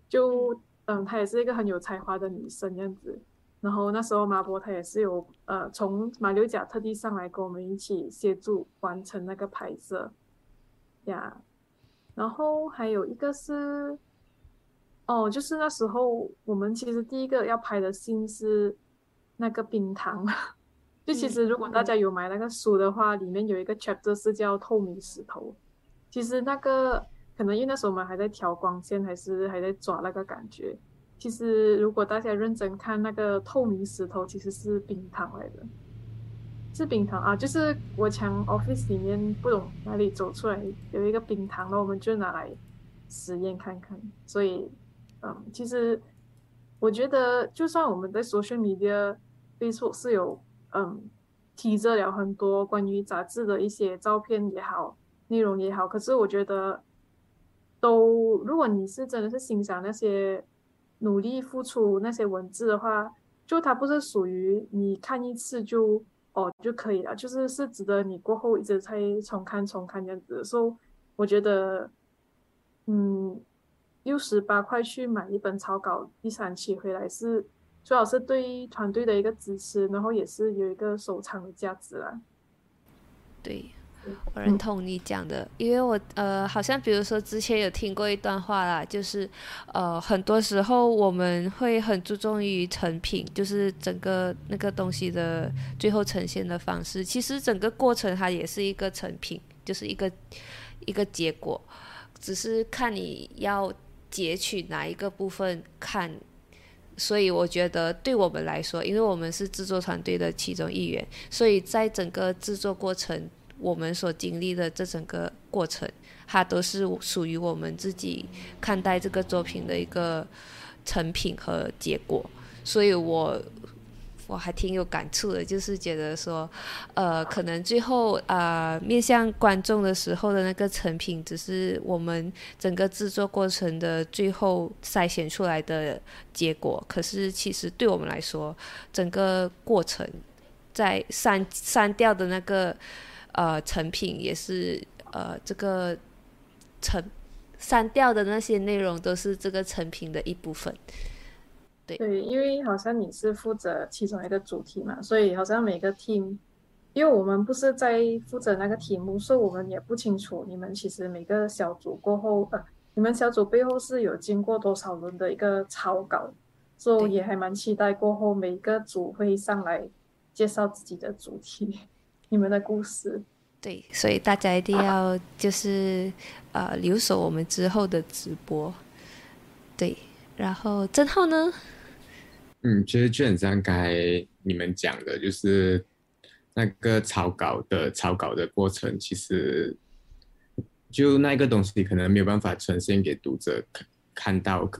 就嗯，她也是一个很有才华的女生这样子。然后那时候马博他也是有呃从马六甲特地上来跟我们一起协助完成那个拍摄呀。然后还有一个是哦，就是那时候我们其实第一个要拍的信是那个冰糖。就其实，如果大家有买那个书的话，里面有一个 chapter 是叫透明石头。其实那个可能因为那时候我们还在调光线，还是还在抓那个感觉。其实如果大家认真看那个透明石头，其实是冰糖来的，是冰糖啊。就是我从 office 里面不懂哪里走出来有一个冰糖，那我们就拿来实验看看。所以，嗯，其实我觉得，就算我们在 social media Facebook 是有。嗯，提着了很多关于杂志的一些照片也好，内容也好。可是我觉得，都如果你是真的是欣赏那些努力付出那些文字的话，就它不是属于你看一次就哦就可以了，就是是值得你过后一直在重看重看这样子。所以我觉得，嗯，六十八块去买一本草稿第三期回来是。主要是对团队的一个支持，然后也是有一个收藏的价值啦。对，我认同你讲的，因为我呃，好像比如说之前有听过一段话啦，就是呃，很多时候我们会很注重于成品，就是整个那个东西的最后呈现的方式。其实整个过程它也是一个成品，就是一个一个结果，只是看你要截取哪一个部分看。所以我觉得，对我们来说，因为我们是制作团队的其中一员，所以在整个制作过程，我们所经历的这整个过程，它都是属于我们自己看待这个作品的一个成品和结果。所以我。我还挺有感触的，就是觉得说，呃，可能最后呃面向观众的时候的那个成品，只是我们整个制作过程的最后筛选出来的结果。可是其实对我们来说，整个过程在删删掉的那个呃成品，也是呃这个成删掉的那些内容，都是这个成品的一部分。对，因为好像你是负责其中一个主题嘛，所以好像每个 team，因为我们不是在负责那个题目，所以我们也不清楚你们其实每个小组过后，呃，你们小组背后是有经过多少轮的一个草稿，所以也还蛮期待过后每个组会上来介绍自己的主题，你们的故事。对，所以大家一定要就是呃留守我们之后的直播。对，然后郑浩呢？嗯，其实就很像刚才你们讲的，就是那个草稿的草稿的过程，其实就那个东西可能没有办法呈现给读者看看到。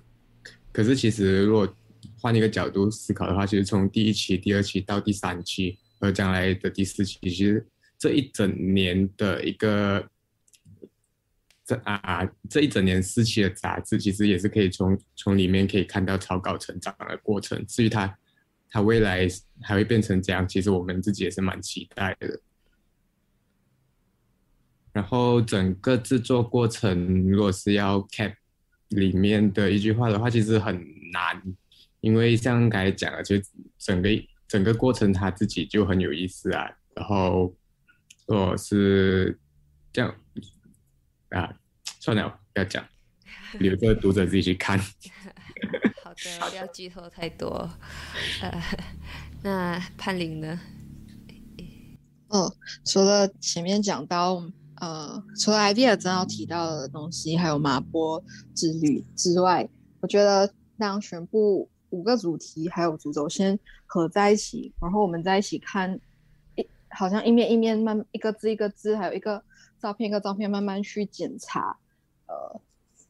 可是其实如果换一个角度思考的话，其实从第一期、第二期到第三期和将来的第四期，其实这一整年的一个。这啊，这一整年四期的杂志，其实也是可以从从里面可以看到草稿成长的过程。至于它，它未来还会变成这样，其实我们自己也是蛮期待的。然后整个制作过程，如果是要 cap 里面的一句话的话，其实很难，因为像刚才讲的，就整个整个过程他自己就很有意思啊。然后，我是这样。啊，算了，不要讲，留着读者自己去看。[LAUGHS] 好的，不要剧透太多。呃，那潘林呢？哦，除了前面讲到，呃，除了 idea 真要提到的东西，还有马波之旅之外，我觉得让全部五个主题还有主轴先合在一起，然后我们在一起看，一好像一面一面慢一个字一个字，还有一个。照片一个照片慢慢去检查，呃，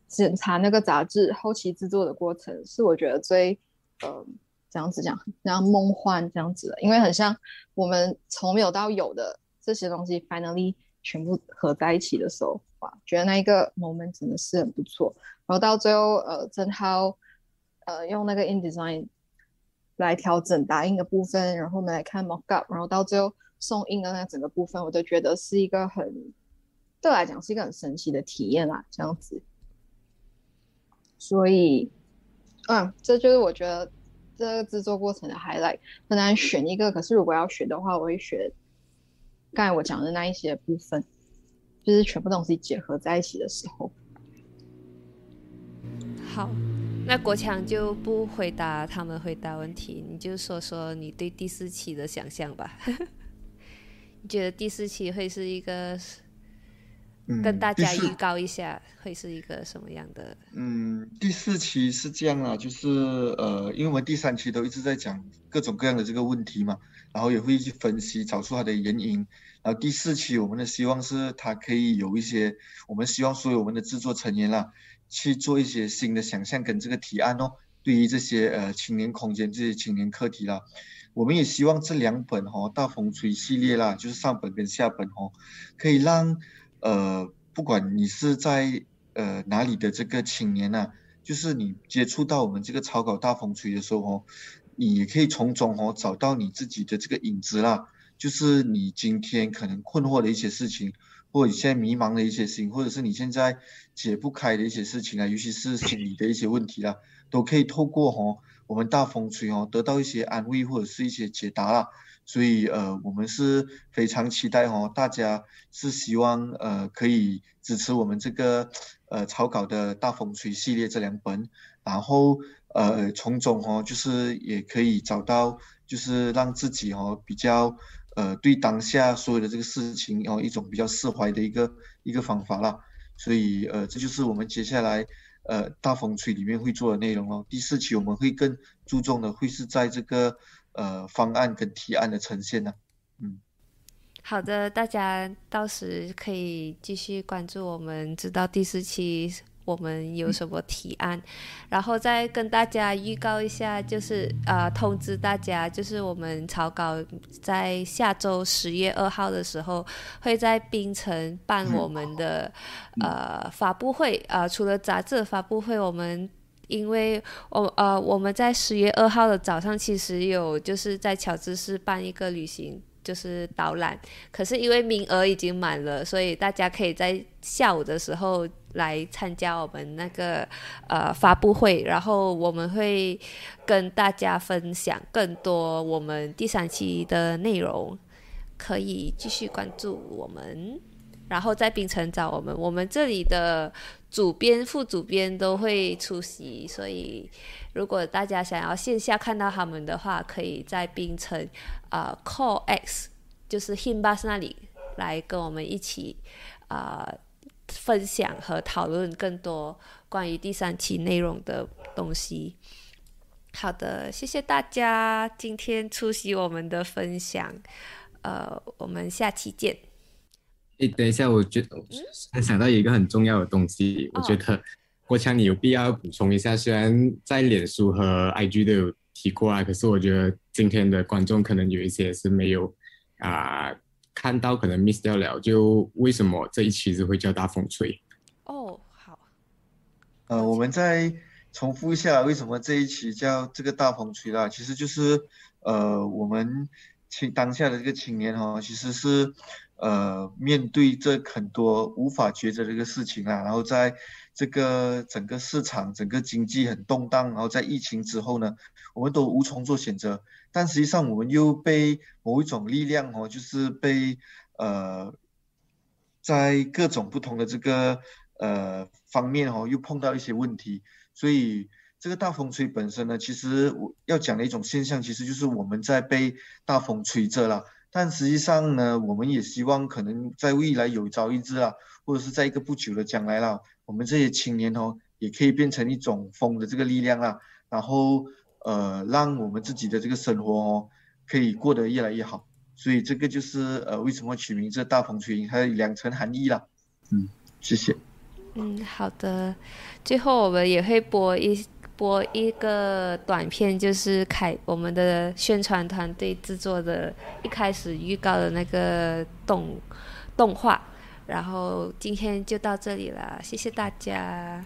检查那个杂志后期制作的过程，是我觉得最呃这样子讲，这样梦幻这样子的，因为很像我们从没有到有的这些东西，finally 全部合在一起的时候，哇，觉得那一个 moment 真的是很不错。然后到最后，呃，正好呃用那个 InDesign 来调整打印的部分，然后我们来看 Mockup，然后到最后送印的那整个部分，我都觉得是一个很对我来讲是一个很神奇的体验啦，这样子。所以，嗯，这就是我觉得这个制作过程的 highlight。很难选一个，可是如果要选的话，我会选刚才我讲的那一些部分，就是全部东西结合在一起的时候。好，那国强就不回答他们回答问题，你就说说你对第四期的想象吧。[LAUGHS] 你觉得第四期会是一个？跟大家预告一下，会是一个什么样的？嗯，第四期是这样啊，就是呃，因为我们第三期都一直在讲各种各样的这个问题嘛，然后也会去分析，找出它的原因。然后第四期我们的希望是它可以有一些，我们希望所有我们的制作成员啦，去做一些新的想象跟这个提案哦。对于这些呃青年空间这些青年课题啦，我们也希望这两本哦大风吹系列啦，就是上本跟下本哦，可以让。呃，不管你是在呃哪里的这个青年呢，就是你接触到我们这个草稿大风吹的时候哦，你也可以从中哦找到你自己的这个影子啦，就是你今天可能困惑的一些事情，或者你现在迷茫的一些事情，或者是你现在解不开的一些事情啊，尤其是心理的一些问题啦，都可以透过哦我们大风吹哦得到一些安慰或者是一些解答啦。所以呃，我们是非常期待哦，大家是希望呃可以支持我们这个呃草稿的大风吹系列这两本，然后呃从中哦就是也可以找到就是让自己哦比较呃对当下所有的这个事情然哦一种比较释怀的一个一个方法啦。所以呃这就是我们接下来呃大风吹里面会做的内容哦。第四期我们会更注重的会是在这个。呃，方案跟提案的呈现呢？嗯，好的，大家到时可以继续关注我们，直到第四期我们有什么提案，然后再跟大家预告一下，就是呃，通知大家，就是我们草稿在下周十月二号的时候会在槟城办我们的呃发布会啊，除了杂志发布会，我们。因为我呃，我们在十月二号的早上，其实有就是在乔治市办一个旅行，就是导览。可是因为名额已经满了，所以大家可以在下午的时候来参加我们那个呃发布会，然后我们会跟大家分享更多我们第三期的内容，可以继续关注我们。然后在冰城找我们，我们这里的主编、副主编都会出席，所以如果大家想要线下看到他们的话，可以在冰城呃 Call X，就是 Himbus 那里来跟我们一起啊分享和讨论更多关于第三期内容的东西。好的，谢谢大家今天出席我们的分享，呃，我们下期见。哎，等一下，我觉得想到一个很重要的东西，我觉得国强你有必要补充一下。虽然在脸书和 IG 都有提过啊，可是我觉得今天的观众可能有一些是没有啊看到，可能 miss 掉了。就为什么这一期是会叫大风吹？哦，好。呃，我们再重复一下，为什么这一期叫这个大风吹啦？其实就是呃，我们青当下的这个青年哈，其实是。呃，面对这很多无法抉择的一个事情啊，然后在这个整个市场、整个经济很动荡，然后在疫情之后呢，我们都无从做选择。但实际上，我们又被某一种力量哦，就是被呃，在各种不同的这个呃方面哦，又碰到一些问题。所以，这个大风吹本身呢，其实我要讲的一种现象，其实就是我们在被大风吹着了。但实际上呢，我们也希望可能在未来有朝一日啊，或者是在一个不久的将来啦，我们这些青年哦，也可以变成一种风的这个力量啦，然后呃，让我们自己的这个生活哦，可以过得越来越好。所以这个就是呃，为什么取名这大风吹云，它有两层含义啦。嗯，谢谢。嗯，好的。最后我们也会播一播一个短片，就是凯我们的宣传团队制作的，一开始预告的那个动动画。然后今天就到这里了谢谢大家。